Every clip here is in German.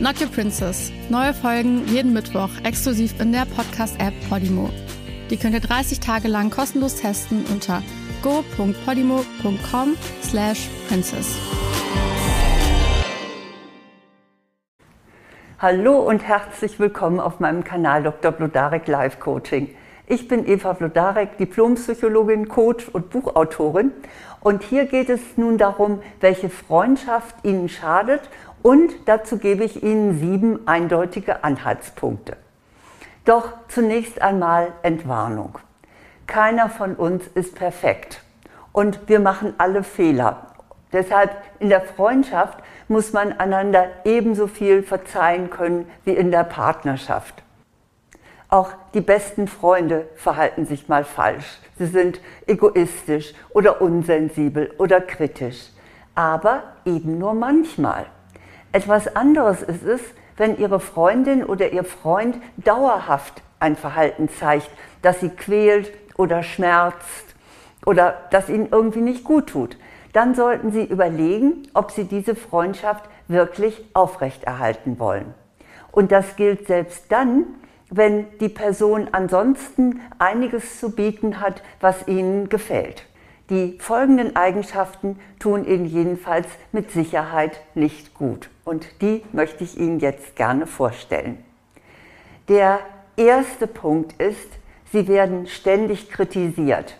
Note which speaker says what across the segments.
Speaker 1: Not Your Princess. Neue Folgen jeden Mittwoch exklusiv in der Podcast-App Podimo. Die könnt ihr 30 Tage lang kostenlos testen unter go.podimo.com slash princess.
Speaker 2: Hallo und herzlich willkommen auf meinem Kanal Dr. Blodarek Live Coaching. Ich bin Eva Blodarek, Diplompsychologin, Coach und Buchautorin. Und hier geht es nun darum, welche Freundschaft Ihnen schadet und dazu gebe ich Ihnen sieben eindeutige Anhaltspunkte. Doch zunächst einmal Entwarnung. Keiner von uns ist perfekt und wir machen alle Fehler. Deshalb in der Freundschaft muss man einander ebenso viel verzeihen können wie in der Partnerschaft. Auch die besten Freunde verhalten sich mal falsch. Sie sind egoistisch oder unsensibel oder kritisch. Aber eben nur manchmal. Etwas anderes ist es, wenn Ihre Freundin oder Ihr Freund dauerhaft ein Verhalten zeigt, das Sie quält oder schmerzt oder das Ihnen irgendwie nicht gut tut dann sollten Sie überlegen, ob Sie diese Freundschaft wirklich aufrechterhalten wollen. Und das gilt selbst dann, wenn die Person ansonsten einiges zu bieten hat, was Ihnen gefällt. Die folgenden Eigenschaften tun Ihnen jedenfalls mit Sicherheit nicht gut. Und die möchte ich Ihnen jetzt gerne vorstellen. Der erste Punkt ist, Sie werden ständig kritisiert.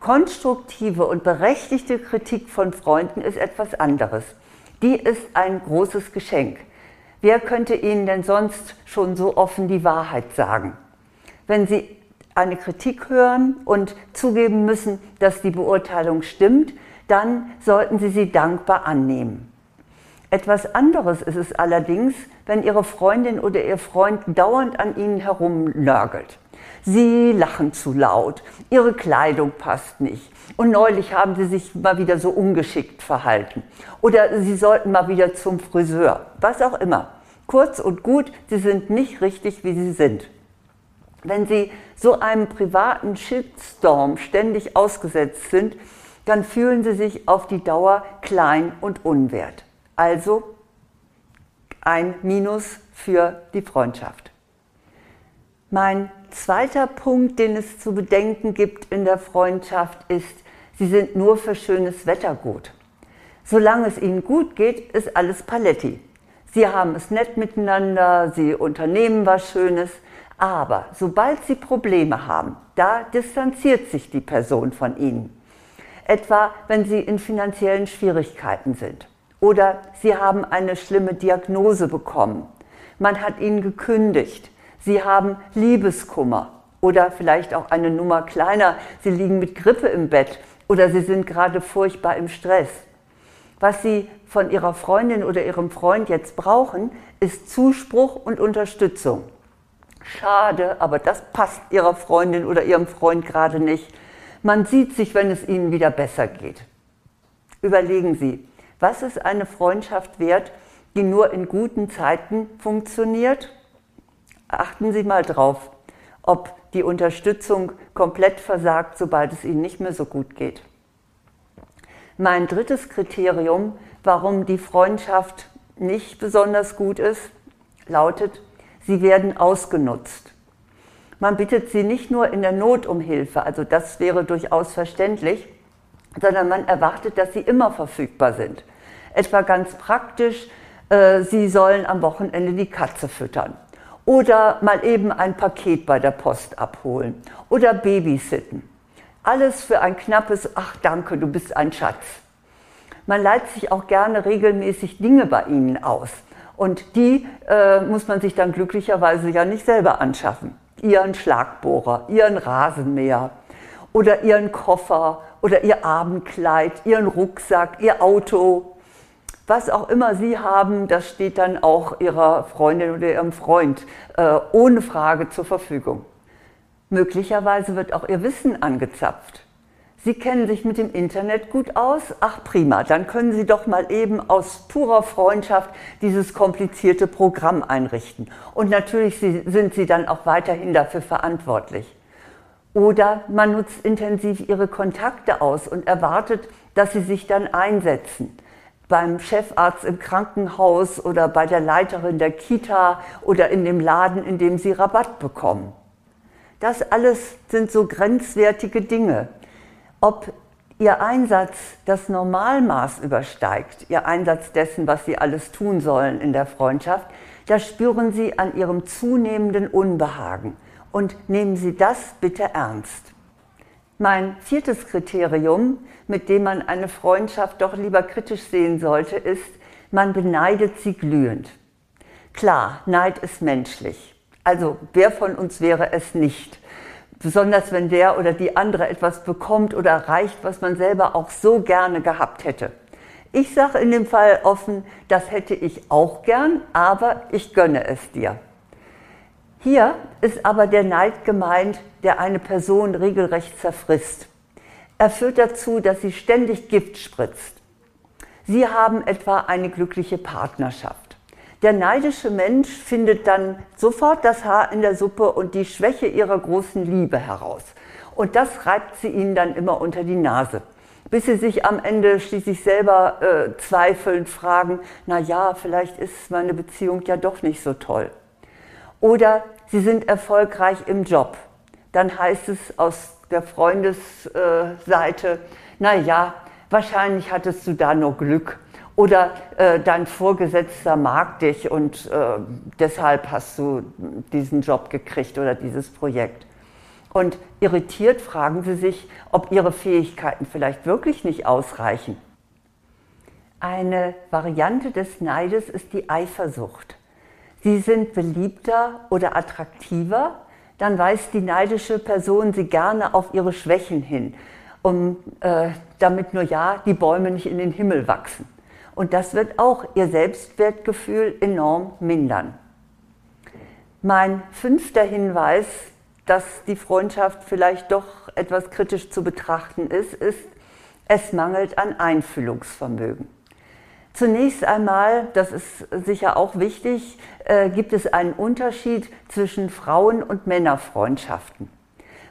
Speaker 2: Konstruktive und berechtigte Kritik von Freunden ist etwas anderes. Die ist ein großes Geschenk. Wer könnte Ihnen denn sonst schon so offen die Wahrheit sagen? Wenn Sie eine Kritik hören und zugeben müssen, dass die Beurteilung stimmt, dann sollten Sie sie dankbar annehmen. Etwas anderes ist es allerdings, wenn Ihre Freundin oder Ihr Freund dauernd an Ihnen herumnörgelt. Sie lachen zu laut, ihre Kleidung passt nicht. Und neulich haben sie sich mal wieder so ungeschickt verhalten. Oder sie sollten mal wieder zum Friseur. Was auch immer. Kurz und gut, sie sind nicht richtig, wie sie sind. Wenn sie so einem privaten Shitstorm ständig ausgesetzt sind, dann fühlen sie sich auf die Dauer klein und unwert. Also ein Minus für die Freundschaft. Mein zweiter Punkt, den es zu bedenken gibt in der Freundschaft, ist, sie sind nur für schönes Wetter gut. Solange es ihnen gut geht, ist alles Paletti. Sie haben es nett miteinander, sie unternehmen was Schönes, aber sobald sie Probleme haben, da distanziert sich die Person von ihnen. Etwa wenn sie in finanziellen Schwierigkeiten sind oder sie haben eine schlimme Diagnose bekommen. Man hat ihnen gekündigt Sie haben Liebeskummer oder vielleicht auch eine Nummer kleiner. Sie liegen mit Grippe im Bett oder Sie sind gerade furchtbar im Stress. Was Sie von Ihrer Freundin oder Ihrem Freund jetzt brauchen, ist Zuspruch und Unterstützung. Schade, aber das passt Ihrer Freundin oder Ihrem Freund gerade nicht. Man sieht sich, wenn es Ihnen wieder besser geht. Überlegen Sie, was ist eine Freundschaft wert, die nur in guten Zeiten funktioniert achten Sie mal drauf, ob die Unterstützung komplett versagt, sobald es Ihnen nicht mehr so gut geht. Mein drittes Kriterium, warum die Freundschaft nicht besonders gut ist, lautet, sie werden ausgenutzt. Man bittet sie nicht nur in der Not um Hilfe, also das wäre durchaus verständlich, sondern man erwartet, dass sie immer verfügbar sind. Etwa ganz praktisch, äh, sie sollen am Wochenende die Katze füttern oder mal eben ein Paket bei der Post abholen oder babysitten. Alles für ein knappes Ach danke, du bist ein Schatz. Man leiht sich auch gerne regelmäßig Dinge bei ihnen aus. Und die äh, muss man sich dann glücklicherweise ja nicht selber anschaffen. Ihren Schlagbohrer, ihren Rasenmäher oder ihren Koffer oder ihr Abendkleid, ihren Rucksack, ihr Auto, was auch immer Sie haben, das steht dann auch Ihrer Freundin oder Ihrem Freund äh, ohne Frage zur Verfügung. Möglicherweise wird auch ihr Wissen angezapft. Sie kennen sich mit dem Internet gut aus? Ach prima, dann können Sie doch mal eben aus purer Freundschaft dieses komplizierte Programm einrichten. Und natürlich sind Sie dann auch weiterhin dafür verantwortlich. Oder man nutzt intensiv Ihre Kontakte aus und erwartet, dass Sie sich dann einsetzen. Beim Chefarzt im Krankenhaus oder bei der Leiterin der Kita oder in dem Laden, in dem Sie Rabatt bekommen. Das alles sind so grenzwertige Dinge ob Ihr Einsatz das Normalmaß übersteigt, Ihr Einsatz dessen, was Sie alles tun sollen in der Freundschaft, das spüren Sie an Ihrem zunehmenden Unbehagen. Und nehmen Sie das bitte ernst. Mein viertes Kriterium, mit dem man eine Freundschaft doch lieber kritisch sehen sollte, ist, man beneidet sie glühend. Klar, Neid ist menschlich. Also wer von uns wäre es nicht? Besonders wenn der oder die andere etwas bekommt oder erreicht, was man selber auch so gerne gehabt hätte. Ich sage in dem Fall offen, das hätte ich auch gern, aber ich gönne es dir. Hier ist aber der Neid gemeint, der eine Person regelrecht zerfrisst. Er führt dazu, dass sie ständig Gift spritzt. Sie haben etwa eine glückliche Partnerschaft. Der neidische Mensch findet dann sofort das Haar in der Suppe und die Schwäche ihrer großen Liebe heraus. Und das reibt sie ihnen dann immer unter die Nase. Bis sie sich am Ende schließlich selber äh, zweifelnd fragen, na ja, vielleicht ist meine Beziehung ja doch nicht so toll. Oder sie sind erfolgreich im Job. Dann heißt es aus der Freundesseite, äh, na ja, wahrscheinlich hattest du da nur Glück oder äh, dein Vorgesetzter mag dich und äh, deshalb hast du diesen Job gekriegt oder dieses Projekt. Und irritiert fragen sie sich, ob ihre Fähigkeiten vielleicht wirklich nicht ausreichen. Eine Variante des Neides ist die Eifersucht. Sie sind beliebter oder attraktiver, dann weist die neidische Person sie gerne auf ihre Schwächen hin, um, äh, damit nur ja die Bäume nicht in den Himmel wachsen. Und das wird auch ihr Selbstwertgefühl enorm mindern. Mein fünfter Hinweis, dass die Freundschaft vielleicht doch etwas kritisch zu betrachten ist, ist, es mangelt an Einfühlungsvermögen. Zunächst einmal, das ist sicher auch wichtig, äh, gibt es einen Unterschied zwischen Frauen- und Männerfreundschaften.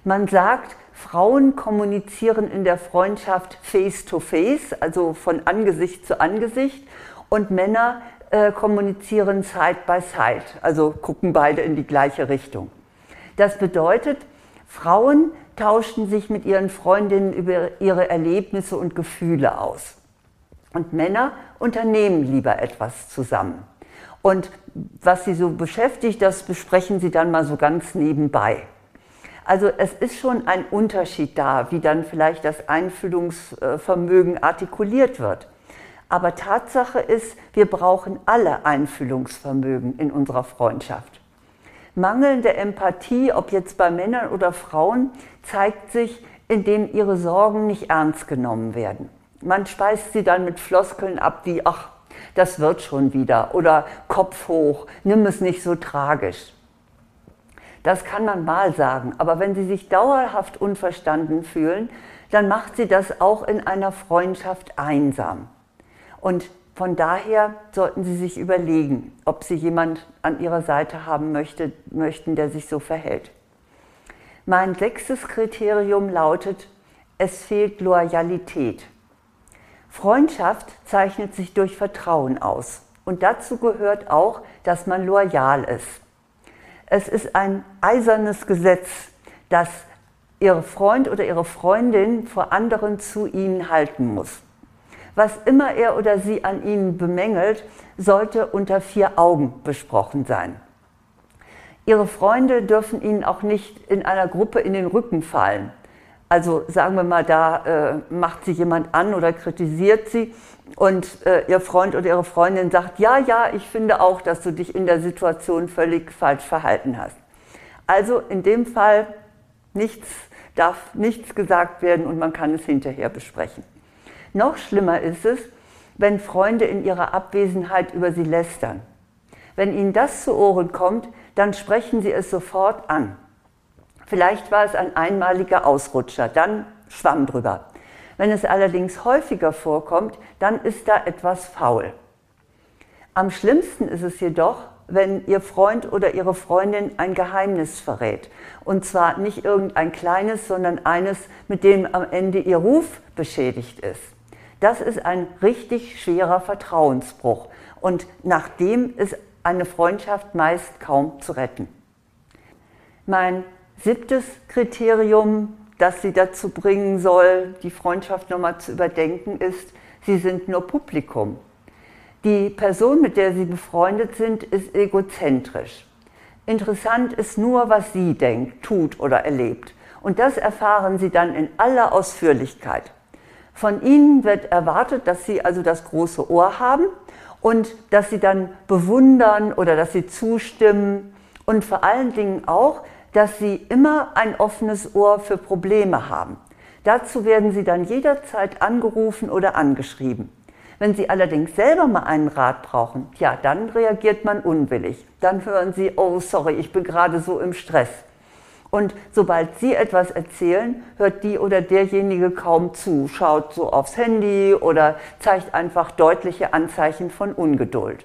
Speaker 2: Man sagt, Frauen kommunizieren in der Freundschaft face to face, also von Angesicht zu Angesicht, und Männer äh, kommunizieren side by side, also gucken beide in die gleiche Richtung. Das bedeutet, Frauen tauschen sich mit ihren Freundinnen über ihre Erlebnisse und Gefühle aus. Und Männer unternehmen lieber etwas zusammen. Und was sie so beschäftigt, das besprechen sie dann mal so ganz nebenbei. Also es ist schon ein Unterschied da, wie dann vielleicht das Einfühlungsvermögen artikuliert wird. Aber Tatsache ist, wir brauchen alle Einfühlungsvermögen in unserer Freundschaft. Mangelnde Empathie, ob jetzt bei Männern oder Frauen, zeigt sich, indem ihre Sorgen nicht ernst genommen werden. Man speist sie dann mit Floskeln ab wie, ach, das wird schon wieder oder Kopf hoch, nimm es nicht so tragisch. Das kann man mal sagen, aber wenn Sie sich dauerhaft unverstanden fühlen, dann macht Sie das auch in einer Freundschaft einsam. Und von daher sollten Sie sich überlegen, ob Sie jemand an Ihrer Seite haben möchte, möchten, der sich so verhält. Mein sechstes Kriterium lautet, es fehlt Loyalität. Freundschaft zeichnet sich durch Vertrauen aus. Und dazu gehört auch, dass man loyal ist. Es ist ein eisernes Gesetz, dass Ihr Freund oder Ihre Freundin vor anderen zu Ihnen halten muss. Was immer er oder sie an Ihnen bemängelt, sollte unter vier Augen besprochen sein. Ihre Freunde dürfen Ihnen auch nicht in einer Gruppe in den Rücken fallen. Also sagen wir mal, da äh, macht sie jemand an oder kritisiert sie und äh, ihr Freund oder ihre Freundin sagt, ja, ja, ich finde auch, dass du dich in der Situation völlig falsch verhalten hast. Also in dem Fall nichts, darf nichts gesagt werden und man kann es hinterher besprechen. Noch schlimmer ist es, wenn Freunde in ihrer Abwesenheit über sie lästern. Wenn ihnen das zu Ohren kommt, dann sprechen sie es sofort an. Vielleicht war es ein einmaliger Ausrutscher, dann schwamm drüber. Wenn es allerdings häufiger vorkommt, dann ist da etwas faul. Am schlimmsten ist es jedoch, wenn Ihr Freund oder Ihre Freundin ein Geheimnis verrät. Und zwar nicht irgendein kleines, sondern eines, mit dem am Ende Ihr Ruf beschädigt ist. Das ist ein richtig schwerer Vertrauensbruch. Und nach dem ist eine Freundschaft meist kaum zu retten. Mein siebtes Kriterium, das Sie dazu bringen soll, die Freundschaft nochmal zu überdenken, ist, Sie sind nur Publikum. Die Person, mit der Sie befreundet sind, ist egozentrisch. Interessant ist nur, was sie denkt, tut oder erlebt. Und das erfahren Sie dann in aller Ausführlichkeit. Von Ihnen wird erwartet, dass Sie also das große Ohr haben und dass Sie dann bewundern oder dass Sie zustimmen und vor allen Dingen auch, dass Sie immer ein offenes Ohr für Probleme haben. Dazu werden Sie dann jederzeit angerufen oder angeschrieben. Wenn Sie allerdings selber mal einen Rat brauchen, ja, dann reagiert man unwillig. Dann hören Sie, oh, sorry, ich bin gerade so im Stress. Und sobald Sie etwas erzählen, hört die oder derjenige kaum zu, schaut so aufs Handy oder zeigt einfach deutliche Anzeichen von Ungeduld.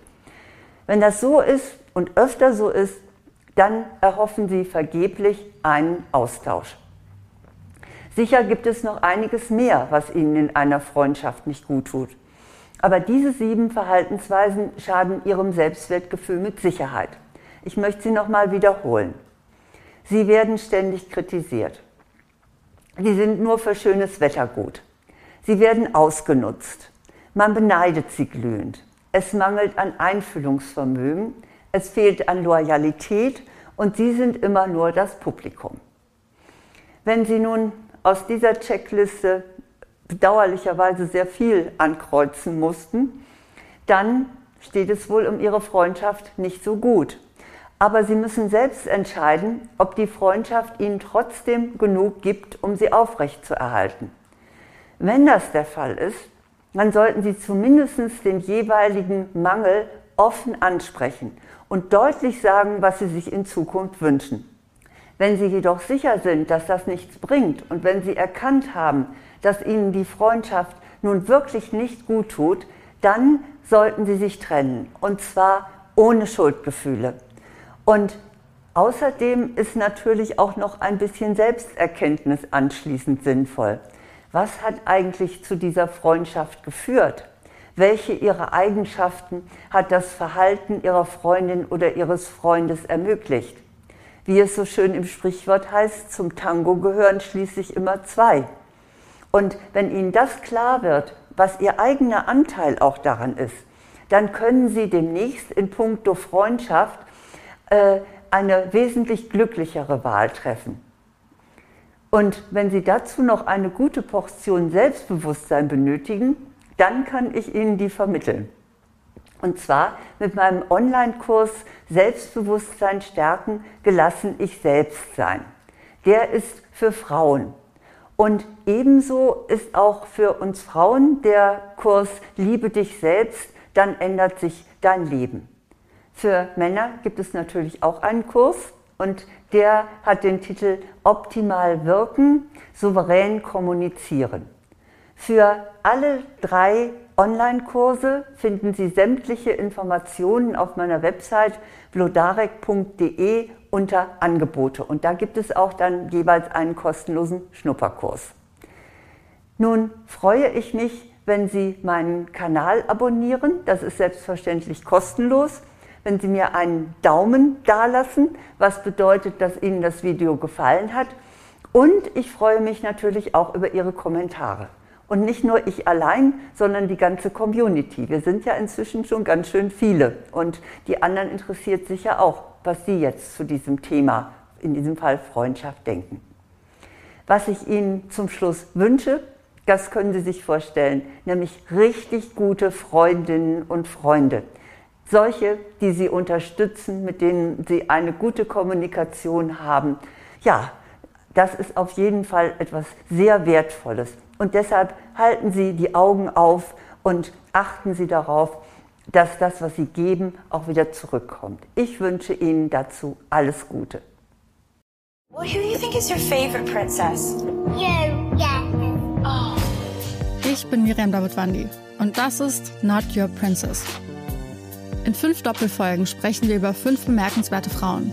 Speaker 2: Wenn das so ist und öfter so ist, dann erhoffen Sie vergeblich einen Austausch. Sicher gibt es noch einiges mehr, was Ihnen in einer Freundschaft nicht gut tut. Aber diese sieben Verhaltensweisen schaden Ihrem Selbstwertgefühl mit Sicherheit. Ich möchte sie nochmal wiederholen. Sie werden ständig kritisiert. Sie sind nur für schönes Wetter gut. Sie werden ausgenutzt. Man beneidet sie glühend. Es mangelt an Einfühlungsvermögen. Es fehlt an Loyalität und Sie sind immer nur das Publikum. Wenn Sie nun aus dieser Checkliste bedauerlicherweise sehr viel ankreuzen mussten, dann steht es wohl um ihre Freundschaft nicht so gut. Aber sie müssen selbst entscheiden, ob die Freundschaft ihnen trotzdem genug gibt, um sie aufrechtzuerhalten. Wenn das der Fall ist, dann sollten sie zumindest den jeweiligen Mangel offen ansprechen und deutlich sagen, was sie sich in Zukunft wünschen. Wenn sie jedoch sicher sind, dass das nichts bringt und wenn sie erkannt haben, dass ihnen die Freundschaft nun wirklich nicht gut tut, dann sollten sie sich trennen. Und zwar ohne Schuldgefühle. Und außerdem ist natürlich auch noch ein bisschen Selbsterkenntnis anschließend sinnvoll. Was hat eigentlich zu dieser Freundschaft geführt? Welche ihrer Eigenschaften hat das Verhalten ihrer Freundin oder ihres Freundes ermöglicht? Wie es so schön im Sprichwort heißt, zum Tango gehören schließlich immer zwei. Und wenn Ihnen das klar wird, was Ihr eigener Anteil auch daran ist, dann können Sie demnächst in puncto Freundschaft äh, eine wesentlich glücklichere Wahl treffen. Und wenn Sie dazu noch eine gute Portion Selbstbewusstsein benötigen, dann kann ich Ihnen die vermitteln. Und zwar mit meinem Online-Kurs Selbstbewusstsein stärken, gelassen ich selbst sein. Der ist für Frauen. Und ebenso ist auch für uns Frauen der Kurs Liebe dich selbst, dann ändert sich dein Leben. Für Männer gibt es natürlich auch einen Kurs und der hat den Titel Optimal wirken, souverän kommunizieren. Für alle drei Online-Kurse finden Sie sämtliche Informationen auf meiner Website blodarek.de unter Angebote. Und da gibt es auch dann jeweils einen kostenlosen Schnupperkurs. Nun freue ich mich, wenn Sie meinen Kanal abonnieren. Das ist selbstverständlich kostenlos. Wenn Sie mir einen Daumen dalassen, was bedeutet, dass Ihnen das Video gefallen hat. Und ich freue mich natürlich auch über Ihre Kommentare. Und nicht nur ich allein, sondern die ganze Community. Wir sind ja inzwischen schon ganz schön viele. Und die anderen interessiert sich ja auch, was Sie jetzt zu diesem Thema, in diesem Fall Freundschaft, denken. Was ich Ihnen zum Schluss wünsche, das können Sie sich vorstellen, nämlich richtig gute Freundinnen und Freunde. Solche, die Sie unterstützen, mit denen Sie eine gute Kommunikation haben. Ja, das ist auf jeden Fall etwas sehr Wertvolles. Und deshalb halten Sie die Augen auf und achten Sie darauf, dass das, was Sie geben, auch wieder zurückkommt. Ich wünsche Ihnen dazu alles Gute.
Speaker 3: Well, who do you think is your favorite princess?
Speaker 4: You, yeah.
Speaker 3: Oh.
Speaker 1: Ich bin Miriam Davidwandi und das ist Not Your Princess. In fünf Doppelfolgen sprechen wir über fünf bemerkenswerte Frauen.